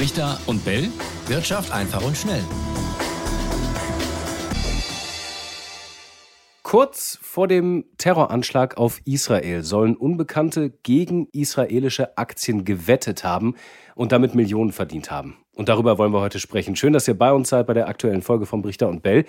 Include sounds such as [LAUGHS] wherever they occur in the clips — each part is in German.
Richter und Bell. Wirtschaft einfach und schnell. Kurz vor dem Terroranschlag auf Israel sollen Unbekannte gegen israelische Aktien gewettet haben und damit Millionen verdient haben. Und darüber wollen wir heute sprechen. Schön, dass ihr bei uns seid bei der aktuellen Folge von Brichter und Bell.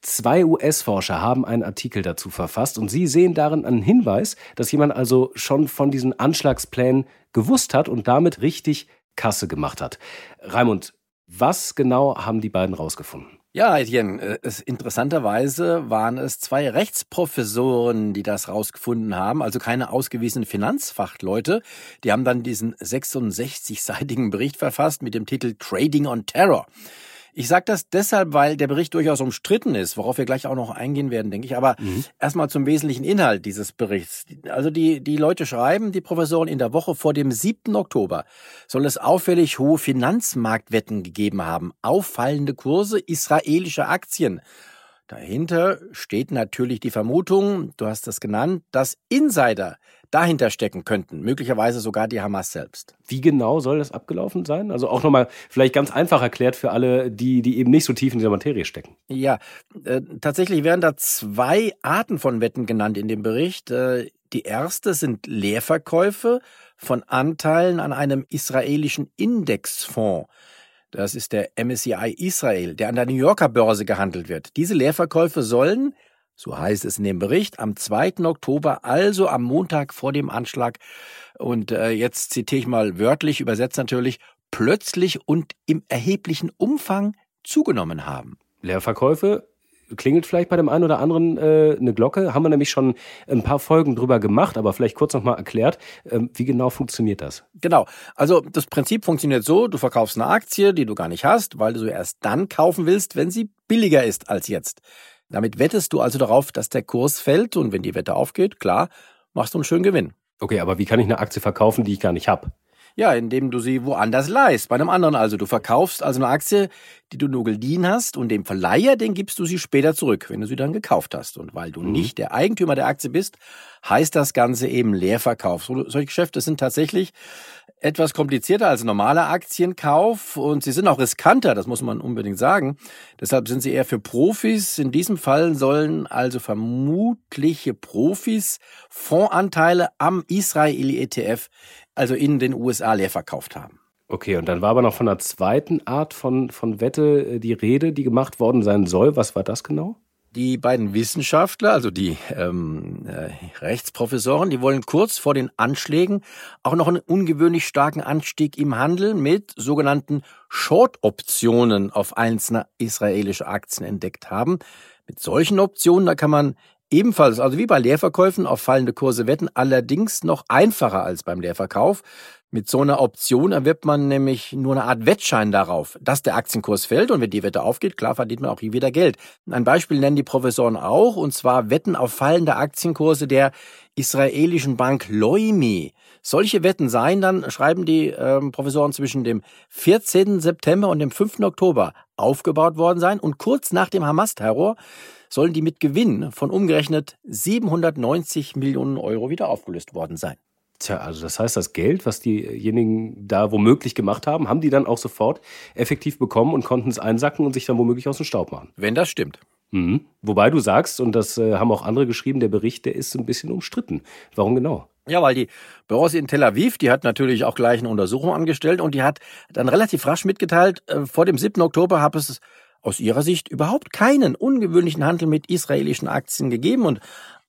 Zwei US-Forscher haben einen Artikel dazu verfasst und sie sehen darin einen Hinweis, dass jemand also schon von diesen Anschlagsplänen gewusst hat und damit richtig Kasse gemacht hat. Raimund, was genau haben die beiden rausgefunden? Ja, Etienne, äh, es, interessanterweise waren es zwei Rechtsprofessoren, die das rausgefunden haben, also keine ausgewiesenen Finanzfachleute. Die haben dann diesen 66-seitigen Bericht verfasst mit dem Titel Trading on Terror. Ich sage das deshalb, weil der Bericht durchaus umstritten ist, worauf wir gleich auch noch eingehen werden, denke ich. Aber mhm. erstmal zum wesentlichen Inhalt dieses Berichts. Also die, die Leute schreiben, die Professoren, in der Woche vor dem 7. Oktober soll es auffällig hohe Finanzmarktwetten gegeben haben, auffallende Kurse israelischer Aktien. Dahinter steht natürlich die Vermutung, du hast es genannt, dass Insider dahinter stecken könnten, möglicherweise sogar die Hamas selbst. Wie genau soll das abgelaufen sein? Also auch nochmal vielleicht ganz einfach erklärt für alle, die, die eben nicht so tief in dieser Materie stecken. Ja, äh, tatsächlich werden da zwei Arten von Wetten genannt in dem Bericht. Äh, die erste sind Leerverkäufe von Anteilen an einem israelischen Indexfonds. Das ist der MSCI Israel, der an der New Yorker Börse gehandelt wird. Diese Leerverkäufe sollen so heißt es in dem Bericht, am 2. Oktober, also am Montag vor dem Anschlag. Und äh, jetzt zitiere ich mal wörtlich, übersetzt natürlich, plötzlich und im erheblichen Umfang zugenommen haben. Leerverkäufe klingelt vielleicht bei dem einen oder anderen äh, eine Glocke. Haben wir nämlich schon ein paar Folgen drüber gemacht, aber vielleicht kurz nochmal erklärt, ähm, wie genau funktioniert das? Genau. Also das Prinzip funktioniert so, du verkaufst eine Aktie, die du gar nicht hast, weil du sie erst dann kaufen willst, wenn sie billiger ist als jetzt. Damit wettest du also darauf, dass der Kurs fällt und wenn die Wette aufgeht, klar, machst du einen schönen Gewinn. Okay, aber wie kann ich eine Aktie verkaufen, die ich gar nicht habe? Ja, indem du sie woanders leihst, bei einem anderen also. Du verkaufst also eine Aktie, die du nur geliehen hast und dem Verleiher, den gibst du sie später zurück, wenn du sie dann gekauft hast. Und weil du mhm. nicht der Eigentümer der Aktie bist, heißt das Ganze eben Leerverkauf. So, solche Geschäfte sind tatsächlich etwas komplizierter als normaler Aktienkauf und sie sind auch riskanter, das muss man unbedingt sagen. Deshalb sind sie eher für Profis. In diesem Fall sollen also vermutliche Profis Fondsanteile am Israeli ETF, also in den USA, leer verkauft haben. Okay, und dann war aber noch von einer zweiten Art von, von Wette äh, die Rede, die gemacht worden sein soll. Was war das genau? Die beiden Wissenschaftler, also die ähm, äh, Rechtsprofessoren, die wollen kurz vor den Anschlägen auch noch einen ungewöhnlich starken Anstieg im Handel mit sogenannten Short-Optionen auf einzelne israelische Aktien entdeckt haben. Mit solchen Optionen, da kann man ebenfalls, also wie bei Leerverkäufen, auf fallende Kurse wetten, allerdings noch einfacher als beim Leerverkauf. Mit so einer Option erwirbt man nämlich nur eine Art Wettschein darauf, dass der Aktienkurs fällt und wenn die Wette aufgeht, klar verdient man auch hier wieder Geld. Ein Beispiel nennen die Professoren auch, und zwar Wetten auf fallende Aktienkurse der israelischen Bank Loimi. Solche Wetten seien dann, schreiben die ähm, Professoren, zwischen dem 14. September und dem 5. Oktober aufgebaut worden sein und kurz nach dem Hamas-Terror sollen die mit Gewinn von umgerechnet 790 Millionen Euro wieder aufgelöst worden sein. Tja, also das heißt, das Geld, was diejenigen da womöglich gemacht haben, haben die dann auch sofort effektiv bekommen und konnten es einsacken und sich dann womöglich aus dem Staub machen. Wenn das stimmt. Mhm. Wobei du sagst, und das äh, haben auch andere geschrieben, der Bericht, der ist ein bisschen umstritten. Warum genau? Ja, weil die Börse in Tel Aviv, die hat natürlich auch gleich eine Untersuchung angestellt und die hat dann relativ rasch mitgeteilt, äh, vor dem 7. Oktober habe es aus ihrer Sicht überhaupt keinen ungewöhnlichen Handel mit israelischen Aktien gegeben und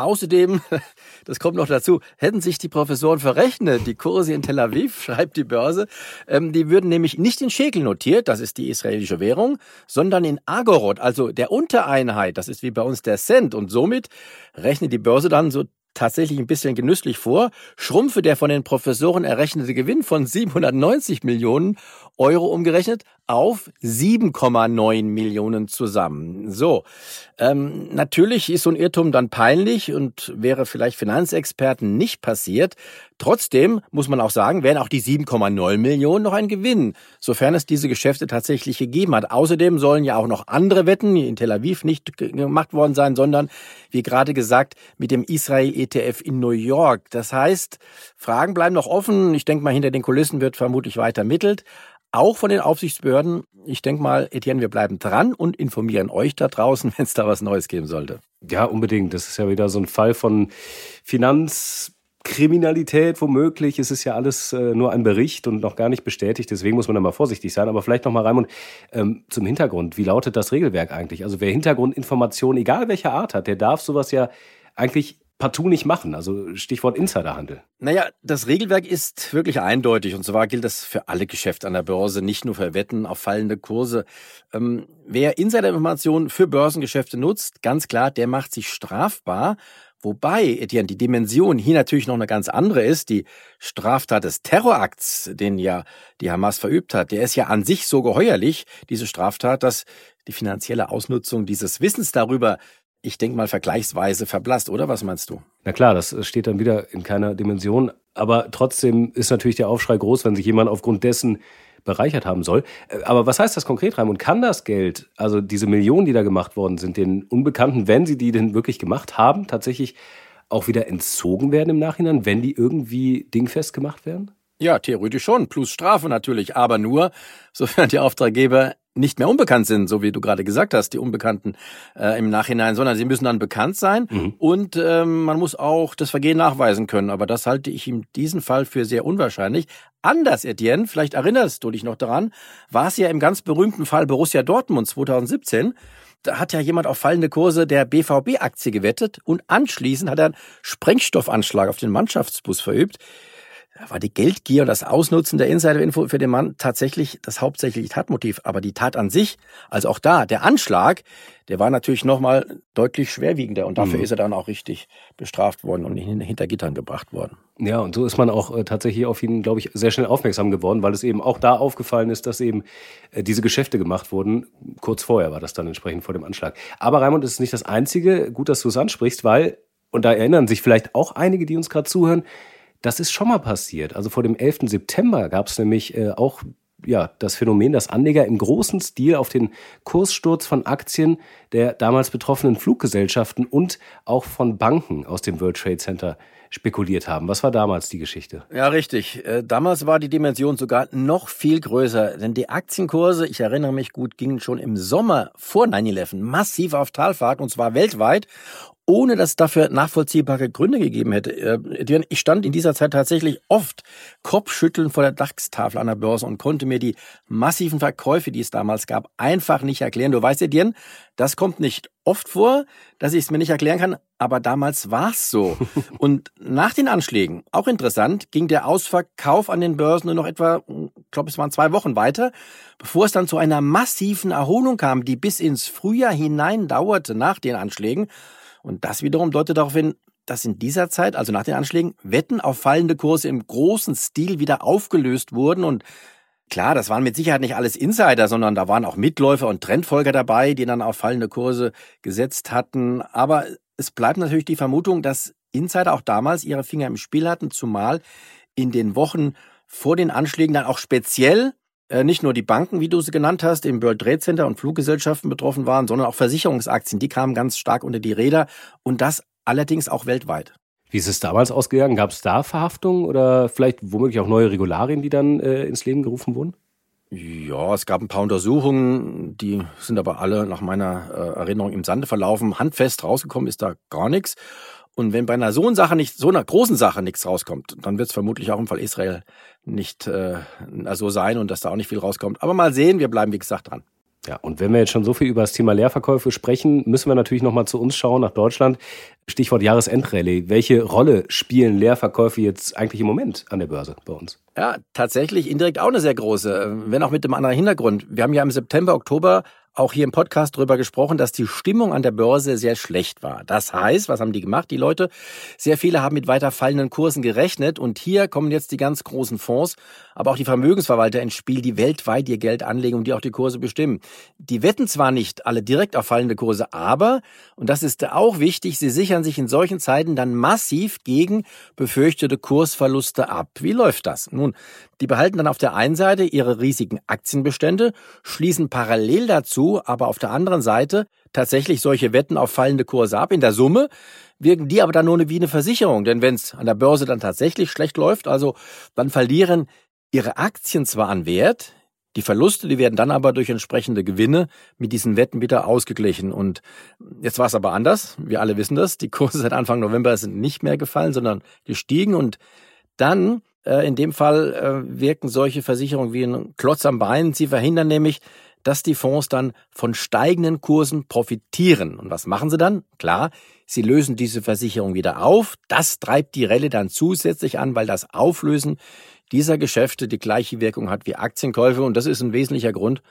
Außerdem, [LAUGHS] das kommt noch dazu, hätten sich die Professoren verrechnet. Die Kurse in Tel Aviv, [LAUGHS] schreibt die Börse, ähm, die würden nämlich nicht in Schekel notiert, das ist die israelische Währung, sondern in Agorot, also der Untereinheit, das ist wie bei uns der Cent. Und somit rechnet die Börse dann so tatsächlich ein bisschen genüsslich vor, schrumpfe der von den Professoren errechnete Gewinn von 790 Millionen Euro umgerechnet auf 7,9 Millionen zusammen. So, ähm, natürlich ist so ein Irrtum dann peinlich und wäre vielleicht Finanzexperten nicht passiert. Trotzdem muss man auch sagen, wären auch die 7,9 Millionen noch ein Gewinn, sofern es diese Geschäfte tatsächlich gegeben hat. Außerdem sollen ja auch noch andere Wetten in Tel Aviv nicht gemacht worden sein, sondern, wie gerade gesagt, mit dem Israel-ETF in New York. Das heißt, Fragen bleiben noch offen. Ich denke mal, hinter den Kulissen wird vermutlich weiter ermittelt. Auch von den Aufsichtsbehörden. Ich denke mal, Etienne, wir bleiben dran und informieren euch da draußen, [LAUGHS] wenn es da was Neues geben sollte. Ja, unbedingt. Das ist ja wieder so ein Fall von Finanzkriminalität womöglich. Es ist ja alles äh, nur ein Bericht und noch gar nicht bestätigt. Deswegen muss man da mal vorsichtig sein. Aber vielleicht noch mal, Raimund, ähm, zum Hintergrund. Wie lautet das Regelwerk eigentlich? Also wer Hintergrundinformationen, egal welcher Art hat, der darf sowas ja eigentlich partout nicht machen. Also Stichwort Insiderhandel. Naja, das Regelwerk ist wirklich eindeutig und zwar gilt das für alle Geschäfte an der Börse, nicht nur für Wetten auf fallende Kurse. Ähm, wer Insiderinformationen für Börsengeschäfte nutzt, ganz klar, der macht sich strafbar. Wobei, Etienne, die Dimension hier natürlich noch eine ganz andere ist. Die Straftat des Terrorakts, den ja die Hamas verübt hat, der ist ja an sich so geheuerlich, diese Straftat, dass die finanzielle Ausnutzung dieses Wissens darüber ich denke mal, vergleichsweise verblasst, oder? Was meinst du? Na klar, das steht dann wieder in keiner Dimension. Aber trotzdem ist natürlich der Aufschrei groß, wenn sich jemand aufgrund dessen bereichert haben soll. Aber was heißt das konkret, Raimund? Kann das Geld, also diese Millionen, die da gemacht worden sind, den Unbekannten, wenn sie die denn wirklich gemacht haben, tatsächlich auch wieder entzogen werden im Nachhinein, wenn die irgendwie dingfest gemacht werden? Ja, theoretisch schon, plus Strafe natürlich, aber nur, [LAUGHS] sofern die Auftraggeber nicht mehr unbekannt sind, so wie du gerade gesagt hast, die Unbekannten äh, im Nachhinein, sondern sie müssen dann bekannt sein mhm. und ähm, man muss auch das Vergehen nachweisen können. Aber das halte ich in diesem Fall für sehr unwahrscheinlich. Anders, Etienne, vielleicht erinnerst du dich noch daran, war es ja im ganz berühmten Fall Borussia Dortmund 2017. Da hat ja jemand auf fallende Kurse der BVB-Aktie gewettet und anschließend hat er einen Sprengstoffanschlag auf den Mannschaftsbus verübt war die Geldgier und das Ausnutzen der Insider-Info für den Mann tatsächlich das hauptsächliche Tatmotiv. Aber die Tat an sich, also auch da, der Anschlag, der war natürlich nochmal deutlich schwerwiegender und dafür mhm. ist er dann auch richtig bestraft worden und hinter Gittern gebracht worden. Ja, und so ist man auch äh, tatsächlich auf ihn, glaube ich, sehr schnell aufmerksam geworden, weil es eben auch da aufgefallen ist, dass eben äh, diese Geschäfte gemacht wurden. Kurz vorher war das dann entsprechend vor dem Anschlag. Aber Raimund, das ist nicht das Einzige. Gut, dass du es ansprichst, weil, und da erinnern sich vielleicht auch einige, die uns gerade zuhören, das ist schon mal passiert. Also vor dem 11. September gab es nämlich äh, auch ja, das Phänomen, dass Anleger im großen Stil auf den Kurssturz von Aktien der damals betroffenen Fluggesellschaften und auch von Banken aus dem World Trade Center spekuliert haben. Was war damals die Geschichte? Ja, richtig. Äh, damals war die Dimension sogar noch viel größer, denn die Aktienkurse, ich erinnere mich gut, gingen schon im Sommer vor 9-11 massiv auf Talfahrt und zwar weltweit ohne dass es dafür nachvollziehbare Gründe gegeben hätte. Äh, ich stand in dieser Zeit tatsächlich oft Kopfschütteln vor der DAX-Tafel an der Börse und konnte mir die massiven Verkäufe, die es damals gab, einfach nicht erklären. Du weißt, Etienne, das kommt nicht oft vor, dass ich es mir nicht erklären kann, aber damals war es so. [LAUGHS] Und nach den Anschlägen, auch interessant, ging der Ausverkauf an den Börsen nur noch etwa, ich glaube, es waren zwei Wochen weiter, bevor es dann zu einer massiven Erholung kam, die bis ins Frühjahr hinein dauerte nach den Anschlägen. Und das wiederum deutet darauf hin, dass in dieser Zeit, also nach den Anschlägen, Wetten auf fallende Kurse im großen Stil wieder aufgelöst wurden und Klar, das waren mit Sicherheit nicht alles Insider, sondern da waren auch Mitläufer und Trendfolger dabei, die dann auf fallende Kurse gesetzt hatten. Aber es bleibt natürlich die Vermutung, dass Insider auch damals ihre Finger im Spiel hatten, zumal in den Wochen vor den Anschlägen dann auch speziell nicht nur die Banken, wie du sie genannt hast, im World Trade Center und Fluggesellschaften betroffen waren, sondern auch Versicherungsaktien. Die kamen ganz stark unter die Räder und das allerdings auch weltweit. Wie ist es damals ausgegangen? Gab es da Verhaftungen oder vielleicht womöglich auch neue Regularien, die dann äh, ins Leben gerufen wurden? Ja, es gab ein paar Untersuchungen, die sind aber alle nach meiner äh, Erinnerung im Sande verlaufen. Handfest rausgekommen ist da gar nichts. Und wenn bei einer so, Sache nicht, so einer großen Sache nichts rauskommt, dann wird es vermutlich auch im Fall Israel nicht äh, so sein und dass da auch nicht viel rauskommt. Aber mal sehen, wir bleiben wie gesagt dran. Ja, und wenn wir jetzt schon so viel über das Thema Leerverkäufe sprechen, müssen wir natürlich nochmal zu uns schauen, nach Deutschland. Stichwort Jahresendrallye. Welche Rolle spielen Leerverkäufe jetzt eigentlich im Moment an der Börse bei uns? Ja, tatsächlich indirekt auch eine sehr große, wenn auch mit einem anderen Hintergrund. Wir haben ja im September, Oktober auch hier im Podcast drüber gesprochen, dass die Stimmung an der Börse sehr schlecht war. Das heißt, was haben die gemacht, die Leute? Sehr viele haben mit weiter fallenden Kursen gerechnet und hier kommen jetzt die ganz großen Fonds, aber auch die Vermögensverwalter ins Spiel, die weltweit ihr Geld anlegen und die auch die Kurse bestimmen. Die wetten zwar nicht alle direkt auf fallende Kurse, aber, und das ist auch wichtig, sie sichern sich in solchen Zeiten dann massiv gegen befürchtete Kursverluste ab. Wie läuft das? Nun, die behalten dann auf der einen Seite ihre riesigen Aktienbestände, schließen parallel dazu aber auf der anderen Seite tatsächlich solche Wetten auf fallende Kurse ab. In der Summe wirken die aber dann nur wie eine Versicherung, denn wenn es an der Börse dann tatsächlich schlecht läuft, also dann verlieren ihre Aktien zwar an Wert, Die Verluste, die werden dann aber durch entsprechende Gewinne mit diesen Wetten wieder ausgeglichen. Und jetzt war es aber anders. Wir alle wissen das. Die Kurse seit Anfang November sind nicht mehr gefallen, sondern gestiegen. Und dann, äh, in dem Fall, äh, wirken solche Versicherungen wie ein Klotz am Bein. Sie verhindern nämlich, dass die Fonds dann von steigenden Kursen profitieren. Und was machen sie dann? Klar, sie lösen diese Versicherung wieder auf. Das treibt die Relle dann zusätzlich an, weil das Auflösen dieser Geschäfte die gleiche Wirkung hat wie Aktienkäufe und das ist ein wesentlicher Grund,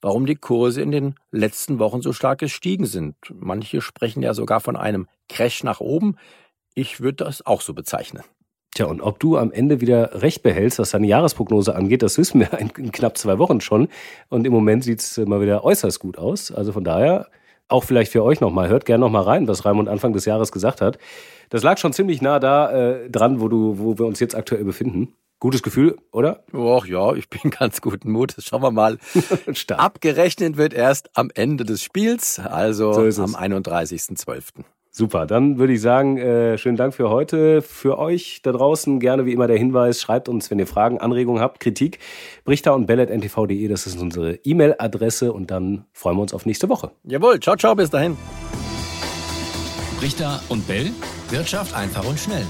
warum die Kurse in den letzten Wochen so stark gestiegen sind. Manche sprechen ja sogar von einem Crash nach oben. Ich würde das auch so bezeichnen. Tja, und ob du am Ende wieder recht behältst, was deine Jahresprognose angeht, das wissen wir [LAUGHS] in knapp zwei Wochen schon. Und im Moment sieht es mal wieder äußerst gut aus. Also von daher, auch vielleicht für euch nochmal, hört gerne nochmal rein, was Raimund Anfang des Jahres gesagt hat. Das lag schon ziemlich nah da äh, dran, wo, du, wo wir uns jetzt aktuell befinden. Gutes Gefühl, oder? Och ja, ich bin [LAUGHS] ganz guten Mutes. Schauen wir mal. [LAUGHS] Abgerechnet wird erst am Ende des Spiels, also so am 31.12. Super, dann würde ich sagen, äh, schönen Dank für heute. Für euch da draußen gerne wie immer der Hinweis, schreibt uns, wenn ihr Fragen, Anregungen habt, Kritik, brichter und bellet.ntv.de, das ist unsere E-Mail-Adresse und dann freuen wir uns auf nächste Woche. Jawohl, ciao, ciao, bis dahin. Brichter und Bell, Wirtschaft einfach und schnell.